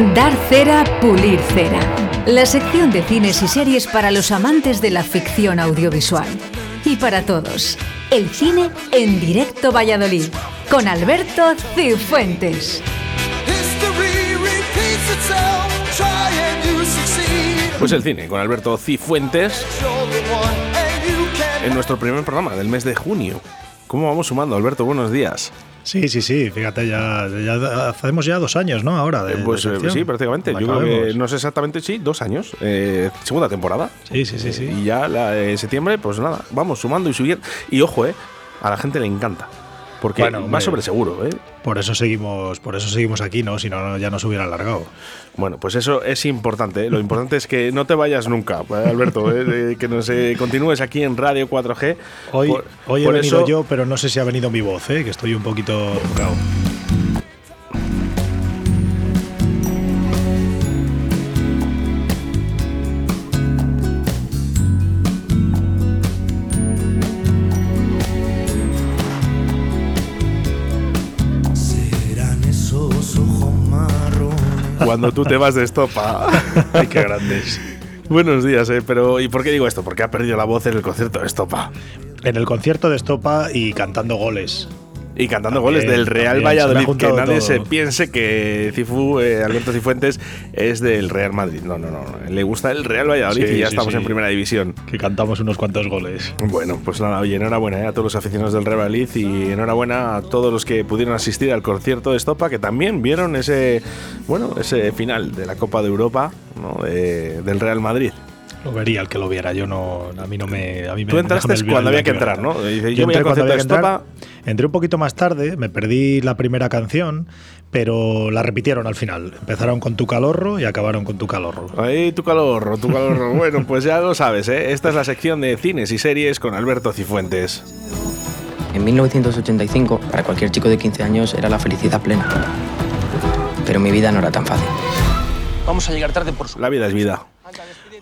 Dar cera, pulir cera. La sección de cines y series para los amantes de la ficción audiovisual. Y para todos, el cine en directo Valladolid, con Alberto Cifuentes. Pues el cine con Alberto Cifuentes en nuestro primer programa del mes de junio. ¿Cómo vamos sumando, Alberto? Buenos días. Sí, sí, sí, fíjate, ya, hacemos ya dos años, ¿no? Ahora. De, pues eh, sí, prácticamente. Yo creo que no sé exactamente, sí, dos años. Eh, segunda temporada. Sí, sí, sí, sí. Y ya en septiembre, pues nada, vamos sumando y subiendo. Y ojo, eh, a la gente le encanta. Porque bueno, más sobre seguro, ¿eh? Por eso seguimos, por eso seguimos aquí, ¿no? Si no, ya nos hubiera alargado. Bueno, pues eso es importante. ¿eh? Lo importante es que no te vayas nunca, ¿eh, Alberto, ¿eh? que nos continúes aquí en Radio 4G. Hoy, hoy he venido yo, pero no sé si ha venido mi voz, ¿eh? que estoy un poquito tocado. Cuando tú te vas de estopa. Ay, qué grandes. Buenos días, ¿eh? Pero ¿y por qué digo esto? Porque ha perdido la voz en el concierto de Estopa. En el concierto de Estopa y cantando goles y cantando goles del Real Valladolid. Que nadie se piense que Cifu, eh, Alberto Cifuentes es del Real Madrid. No, no, no. Le gusta el Real Valladolid y ya estamos en primera división. Que cantamos unos cuantos goles. Bueno, pues nada, oye, enhorabuena eh, a todos los aficionados del Real Valladolid y enhorabuena a todos los que pudieron asistir al concierto de Estopa, que también vieron ese, bueno, ese final de la Copa de Europa del Real Madrid. Lo vería el que lo viera, yo no, a mí no me... A mí Tú entraste cuando había que entrar, ¿no? yo, entré cuando había que entrar, entré un poquito más tarde, me perdí la primera canción, pero la repitieron al final. Empezaron con Tu Calorro y acabaron con Tu Calorro. Ahí, Tu Calorro, Tu Calorro. bueno, pues ya lo sabes, ¿eh? Esta es la sección de cines y series con Alberto Cifuentes. En 1985, para cualquier chico de 15 años era la felicidad plena. Pero mi vida no era tan fácil. Vamos a llegar tarde por su... La vida es vida.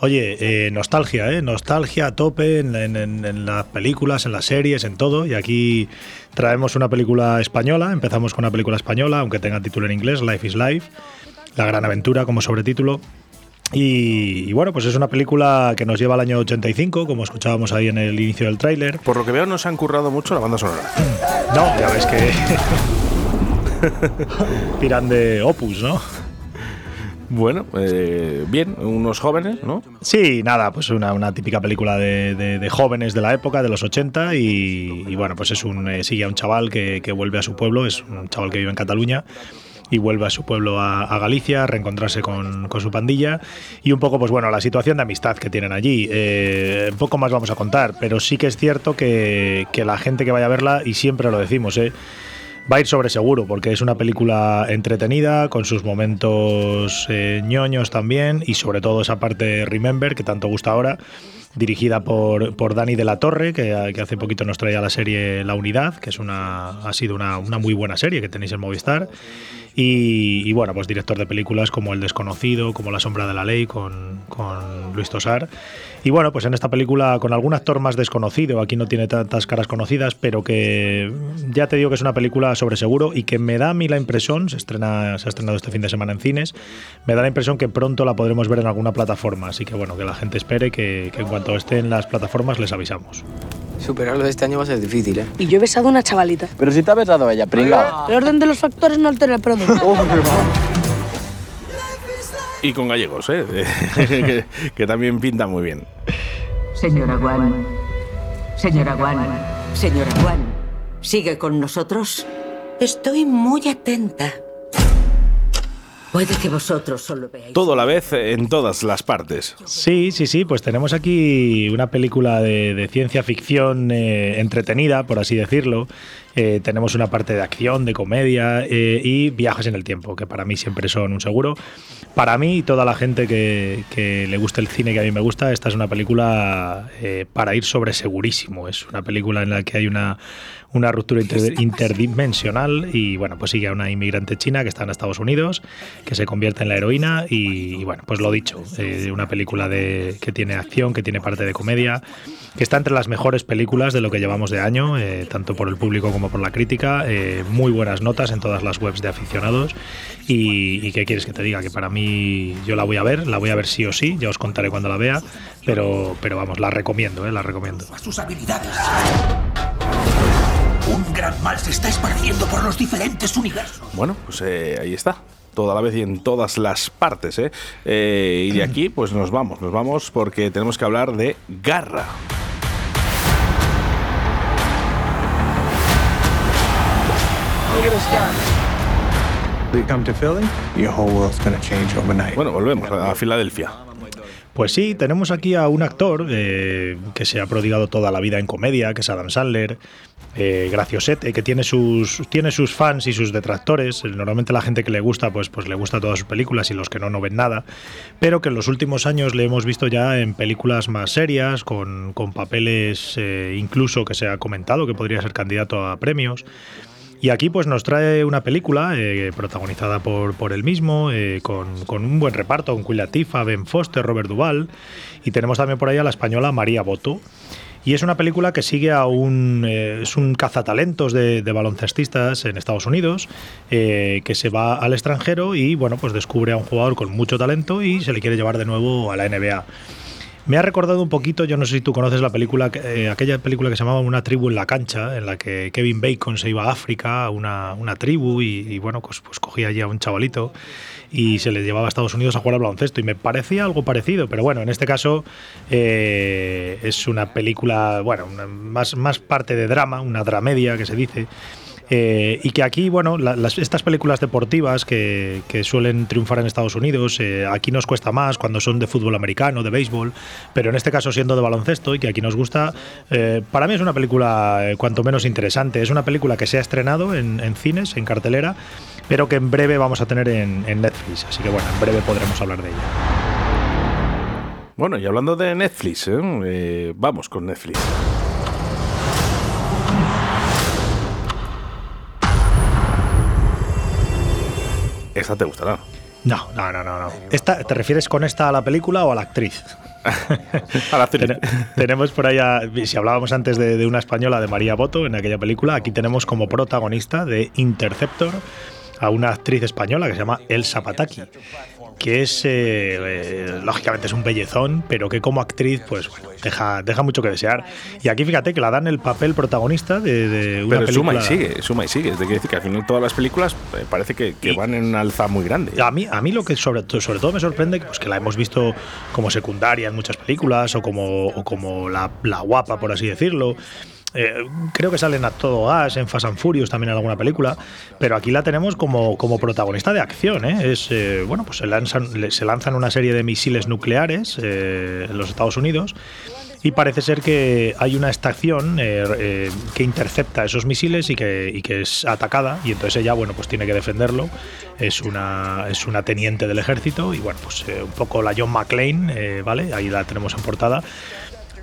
Oye, eh, nostalgia, ¿eh? Nostalgia a tope en, las películas, en las series, en todo. Y aquí traemos una película española. Empezamos con una película española, aunque tenga título en inglés, Life is Life. La gran aventura como sobretítulo. Y, y, bueno, pues es una película que nos lleva al año 85, como escuchábamos ahí en el inicio del tráiler. Por lo que veo, no se han currado mucho la banda sonora. No, ya ves que. tiran de opus, ¿no? Bueno, eh, bien, unos jóvenes, ¿no? Sí, nada, pues una, típica película de, jóvenes de la época, de los 80, y, bueno, pues es un, eh, sigue a un chaval que, vuelve a su pueblo, es un chaval que vive en Cataluña y vuelve a su pueblo a, Galicia a reencontrarse con, su pandilla y un poco pues bueno la situación de amistad que tienen allí eh, poco más vamos a contar pero sí que es cierto que, que, la gente que vaya a verla y siempre lo decimos eh, va a ir sobre seguro, porque es una película entretenida, con sus momentos eh, ñoños también, y sobre todo esa parte Remember, que tanto gusta ahora, dirigida por, por Dani de la Torre, que, hace poquito nos traía la serie La Unidad, que es una, ha sido una muy buena serie que tenéis en Movistar. Y, bueno, pues director de películas como El Desconocido, como La Sombra de la Ley con, con, Luis Tosar. Y bueno, pues en esta película con algún actor más desconocido, aquí no tiene tantas caras conocidas, pero que ya te digo que es una película sobre seguro y que me da a mí la impresión, se, estrena, se ha estrenado este fin de semana en cines, me da la impresión que pronto la podremos ver en alguna plataforma. Así que bueno, que la gente espere que, que en cuanto esté en las plataformas les avisamos. Superarlo de este año va a ser difícil, ¿eh? Y yo he besado a una chavalita. Pero si te ha besado ella, pringa. El orden de los factores no altera el producto. y con gallegos, ¿eh? que, también pinta muy bien. Señora Guan. Señora Guan. Señora Guan. ¿Sigue con nosotros? Estoy muy atenta. Puede que vosotros solo veáis. Todo a la vez en todas las partes. Sí, sí, sí. Pues tenemos aquí una película de, ciencia ficción eh, entretenida, por así decirlo. Eh, tenemos una parte de acción, de comedia eh, y viajes en el tiempo, que para mí siempre son un seguro. Para mí y toda la gente que, que, le gusta el cine que a mí me gusta, esta es una película para ir sobre segurísimo. Es una película en la que hay una una ruptura interdimensional y bueno, pues sigue a una inmigrante china que está en Estados Unidos, que se convierte en la heroína y, bueno, pues lo dicho, eh, una película de, que tiene acción, que tiene parte de comedia, que está entre las mejores películas de lo que llevamos de año, eh, tanto por el público como por la crítica, eh, muy buenas notas en todas las webs de aficionados. Y, y, qué quieres que te diga, que para mí yo la voy a ver, la voy a ver sí o sí, ya os contaré cuando la vea, pero, pero vamos, la recomiendo, eh, la recomiendo. Sus habilidades. Un gran mal se está esparciendo por los diferentes universos. Bueno, pues eh, ahí está toda la vez y en todas las partes. ¿eh? Eh, y de aquí, pues nos vamos, nos vamos porque tenemos que hablar de Garra. Bueno, volvemos a Filadelfia. Pues sí, tenemos aquí a un actor eh, que se ha prodigado toda la vida en comedia, que es Adam Sandler, eh, graciosete, que tiene sus, tiene sus fans y sus detractores. Normalmente la gente que le gusta, pues, pues le gusta todas sus películas y los que no, no ven nada. Pero que en los últimos años le hemos visto ya en películas más serias, con, con papeles eh, incluso que se ha comentado que podría ser candidato a premios. Y aquí pues nos trae una película eh, protagonizada por, por él mismo, eh, con, con, un buen reparto, con Queen Latifah, Ben Foster, Robert Duvall, y tenemos también por ahí a la española María Boto. Y es una película que sigue a un, eh, es un cazatalentos de, de, baloncestistas en Estados Unidos, que se va al extranjero y bueno, pues descubre a un jugador con mucho talento y se le quiere llevar de nuevo a la NBA. Me ha recordado un poquito, yo no sé si tú conoces la película, eh, aquella película que se llamaba Una tribu en la cancha, en la que Kevin Bacon se iba a África, a una, una tribu, y, bueno, pues, pues cogía allí a un chavalito y se le llevaba a Estados Unidos a jugar al baloncesto. Y me parecía algo parecido, pero bueno, en este caso eh, es una película, bueno, más, más parte de drama, una dramedia que se dice. Eh, y que aquí, bueno, la, las, estas películas deportivas que, suelen triunfar en Estados Unidos, eh, aquí nos cuesta más cuando son de fútbol americano, de béisbol, pero en este caso siendo de baloncesto y que aquí nos gusta, eh, para mí es una película cuanto menos interesante. Es una película que se ha estrenado en, cines, en cartelera, pero que en breve vamos a tener en, Netflix. Así que bueno, en breve podremos hablar de ella. Bueno, y hablando de Netflix, vamos con Netflix. Te gustará. No, no, no, no. no. Esta, ¿Te refieres con esta a la película o a la actriz? a la actriz. Ten tenemos por allá, si hablábamos antes de, de, una española de María Boto en aquella película, aquí tenemos como protagonista de Interceptor a una actriz española que se llama Elsa Pataki que es, eh, eh, lógicamente es un bellezón, pero que como actriz, pues bueno, deja, deja mucho que desear. Y aquí fíjate que la dan el papel protagonista de, de una pero película. suma y sigue, suma y sigue. Es decir, que al final todas las películas eh, parece que, que van en un alza muy grande. A mí, a mí lo que sobre, sobre todo me sorprende, pues que la hemos visto como secundaria en muchas películas o como, o como la, la guapa, por así decirlo. Eh, creo que salen a todo gas en Fast and Furious también en alguna película, pero aquí la tenemos como, como protagonista de acción. ¿eh? Es, eh, bueno, pues se lanzan, se lanzan una serie de misiles nucleares en los Estados Unidos y parece ser que hay una estación eh, eh, que intercepta esos misiles y que, y que, es atacada y entonces ella bueno pues tiene que defenderlo es una es una teniente del ejército y bueno pues eh, un poco la John McClane vale ahí la tenemos en portada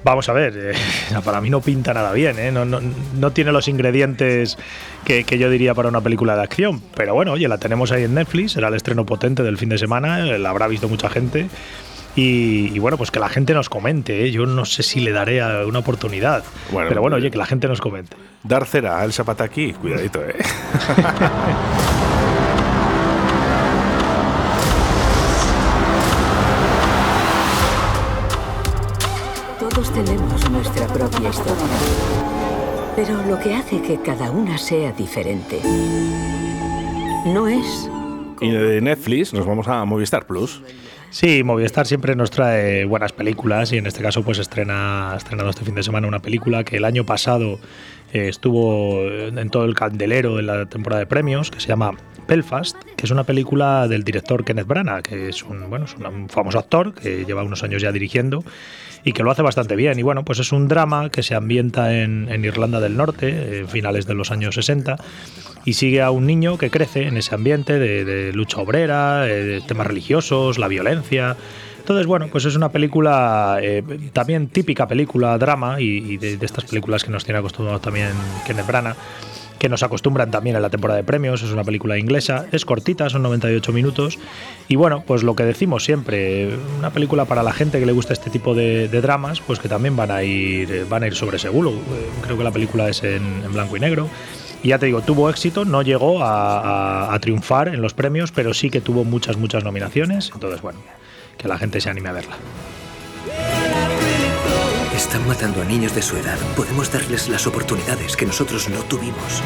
Vamos a ver, eh, para mí no pinta nada bien, ¿eh? no, no, no, tiene los ingredientes que, que, yo diría para una película de acción. Pero bueno, oye, la tenemos ahí en Netflix, será el estreno potente del fin de semana, la habrá visto mucha gente. Y, y, bueno, pues que la gente nos comente. ¿eh? Yo no sé si le daré una oportunidad. Bueno, pero bueno, oye, que la gente nos comente. Dar cera al zapataki, cuidadito, ¿eh? tenemos nuestra propia historia. Pero lo que hace que cada una sea diferente no es. Y de Netflix nos vamos a Movistar Plus. Sí, Movistar siempre nos trae buenas películas y en este caso pues estrena ha estrenado este fin de semana una película que el año pasado eh, estuvo en todo el candelero de la temporada de premios que se llama Belfast, que es una película del director Kenneth Branagh, que es un, bueno, es un famoso actor que lleva unos años ya dirigiendo y que lo hace bastante bien. Y bueno, pues es un drama que se ambienta en, en Irlanda del Norte, en finales de los años 60, y sigue a un niño que crece en ese ambiente de, de lucha obrera, de temas religiosos, la violencia. Entonces, bueno, pues es una película eh, también típica película drama y, y de, de, estas películas que nos tiene acostumbrados también Kenneth Branagh que nos acostumbran también en la temporada de premios. Es una película inglesa, es cortita, son 98 minutos. Y bueno, pues lo que decimos siempre, una película para la gente que le gusta este tipo de, dramas, pues que también van a ir, van a ir sobre seguro. Creo que la película es en, blanco y negro. Y ya te digo, tuvo éxito, no llegó a, a- a triunfar en los premios, pero sí que tuvo muchas, muchas nominaciones. Entonces, bueno, que la gente se anime a verla. Están matando a niños de su edad. Podemos darles las oportunidades que nosotros no tuvimos.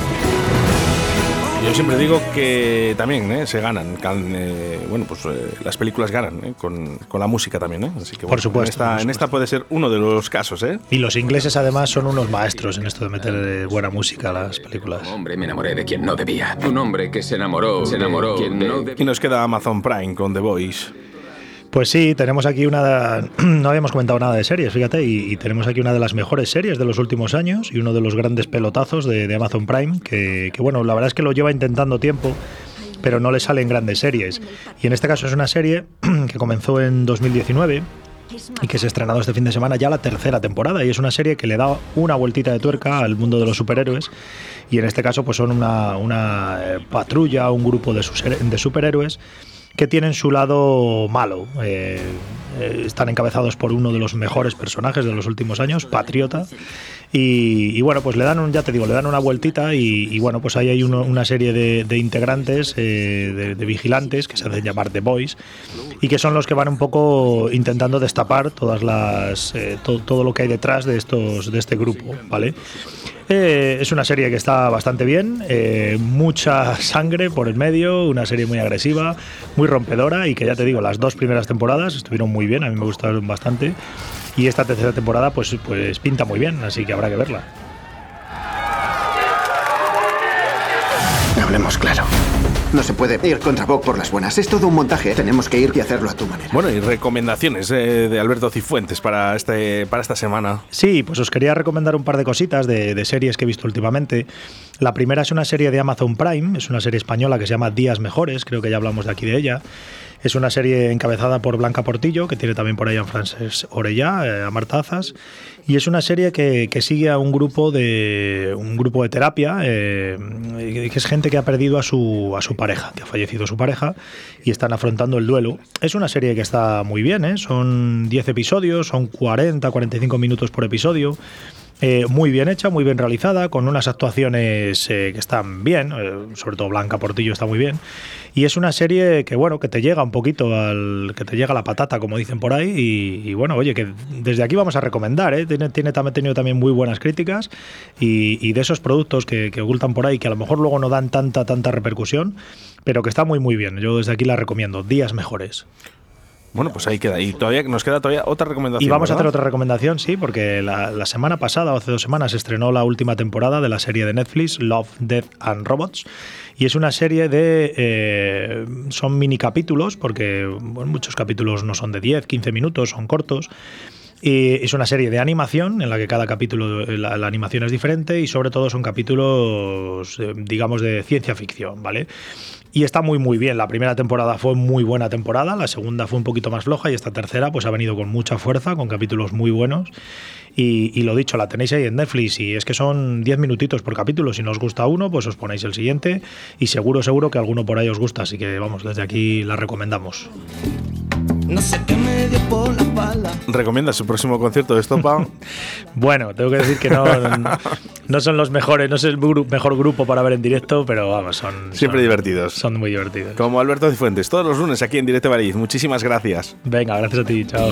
Yo siempre digo que también ¿eh? se ganan. can- eh, bueno, pues eh, las películas ganan ¿eh? con, con la música también. ¿eh? Así que, bueno, Por supuesto, En esta, por en esta puede ser uno de los casos. ¿eh? Y los ingleses además son unos maestros en esto de meter eh, buena música a las películas. Hombre, me enamoré de quien no debía. Un hombre que se enamoró. Se enamoró. quien de- no Y nos queda Amazon Prime con The Voice. Pues sí, tenemos aquí una. No habíamos comentado nada de series, fíjate, y, tenemos aquí una de las mejores series de los últimos años y uno de los grandes pelotazos de, Amazon Prime, que, bueno, la verdad es que lo lleva intentando tiempo, pero no le salen grandes series. Y en este caso es una serie que comenzó en 2019 y que se ha estrenado este fin de semana ya la tercera temporada y es una serie que le da una vueltita de tuerca al mundo de los superhéroes y en este caso pues son una, una eh, patrulla, un grupo de superhéroes que tienen su lado malo. Eh, eh, están encabezados por uno de los mejores personajes de los últimos años, Patriota. Y, bueno, pues le dan un, ya te digo, le dan una vueltita y, bueno, pues ahí hay uno- una serie de, integrantes, eh, de, vigilantes, que se hacen llamar The Boys, y que son los que van un poco intentando destapar todas las, to- todo lo que hay detrás de, estos, de este grupo, ¿vale? Eh, es una serie que está bastante bien, eh, mucha sangre por el medio, una serie muy agresiva, muy rompedora y que ya te digo, las dos primeras temporadas estuvieron muy bien, a mí me gustaron bastante y esta tercera temporada pues, pues pinta muy bien, así que habrá que verla. Hablemos claro. No se puede ir contra Vogue por las buenas. Es todo un montaje. Tenemos que ir y hacerlo a tu manera. Bueno, y recomendaciones eh, de Alberto Cifuentes para, este, para esta semana. Sí, pues os quería recomendar un par de cositas de, de series que he visto últimamente. La primera es una serie de Amazon Prime, es una serie española que se llama Días Mejores, creo que ya hablamos de aquí de ella. Es una serie encabezada por Blanca Portillo, que tiene también por ahí a Frances Orellá, eh, a Marta Azas. Y es una serie que, sigue a un grupo de, un grupo de terapia, eh, que es gente que ha perdido a su, a su pareja, que ha fallecido su pareja y están afrontando el duelo. Es una serie que está muy bien, ¿eh? son 10 episodios, son 40, 45 minutos por episodio. Eh, muy bien hecha, muy bien realizada, con unas actuaciones eh, que están bien, sobre todo Blanca Portillo está muy bien. Y es una serie que, bueno, que te llega un poquito al. que te llega la patata, como dicen por ahí. Y, y bueno, oye, que desde aquí vamos a recomendar, ¿eh? Tiene, tiene también tenido también muy buenas críticas. Y, y de esos productos que, que ocultan por ahí, que a lo mejor luego no dan tanta, tanta repercusión, pero que está muy, muy bien. Yo desde aquí la recomiendo. Días mejores. Bueno, pues ahí queda. Y todavía nos queda todavía otra recomendación. Y vamos a hacer otra recomendación, sí, porque la, la semana pasada o hace dos semanas se estrenó la última temporada de la serie de Netflix, Love, Death and Robots. Y es una serie de. eh, son mini capítulos, porque bueno, muchos capítulos no son de 10, 15 minutos, son cortos. Es una serie de animación en la que cada capítulo, eh, la, la animación es diferente y sobre todo son capítulos, eh, digamos, de ciencia ficción, ¿vale? Y está muy muy bien. La primera temporada fue muy buena temporada, la segunda fue un poquito más floja y esta tercera pues ha venido con mucha fuerza, con capítulos muy buenos. Y, y lo dicho, la tenéis ahí en Netflix y es que son 10 minutitos por capítulo. Si no os gusta uno, pues os ponéis el siguiente y seguro, seguro que alguno por ahí os gusta. Así que vamos, desde aquí la recomendamos. No sé qué me dio por la espalda. ¿Recomiendas su próximo concierto de Estopa? Bueno, tengo que decir que no, no son los mejores, no es el gru- mejor grupo para ver en directo, pero vamos, son. Siempre son- divertidos. Son muy divertidos. Como Alberto Cifuentes, todos los lunes aquí en Directo Valladolid. Muchísimas gracias. Venga, gracias a ti, chao.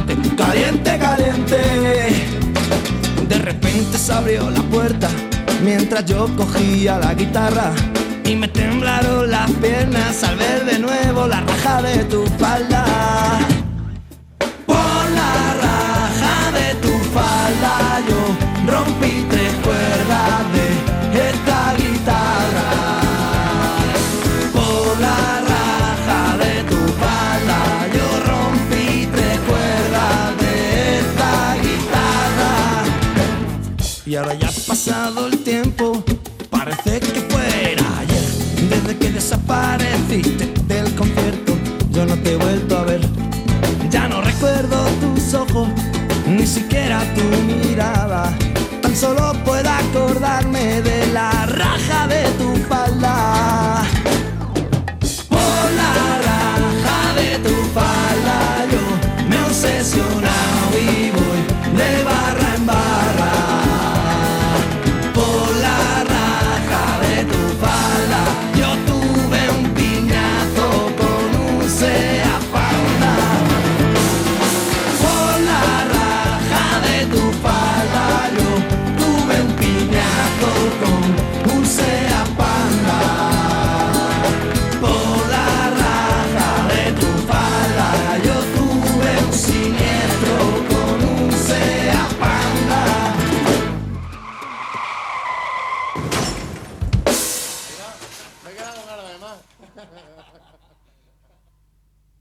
Se abrió la puerta mientras yo cogía la guitarra y me temblaron las piernas al ver de nuevo la raja de tu falda. yo no te he vuelto a ver. Ya no recuerdo tus ojos, ni siquiera tu mirada. Tan solo puedo acordarme de la raja de tu falda.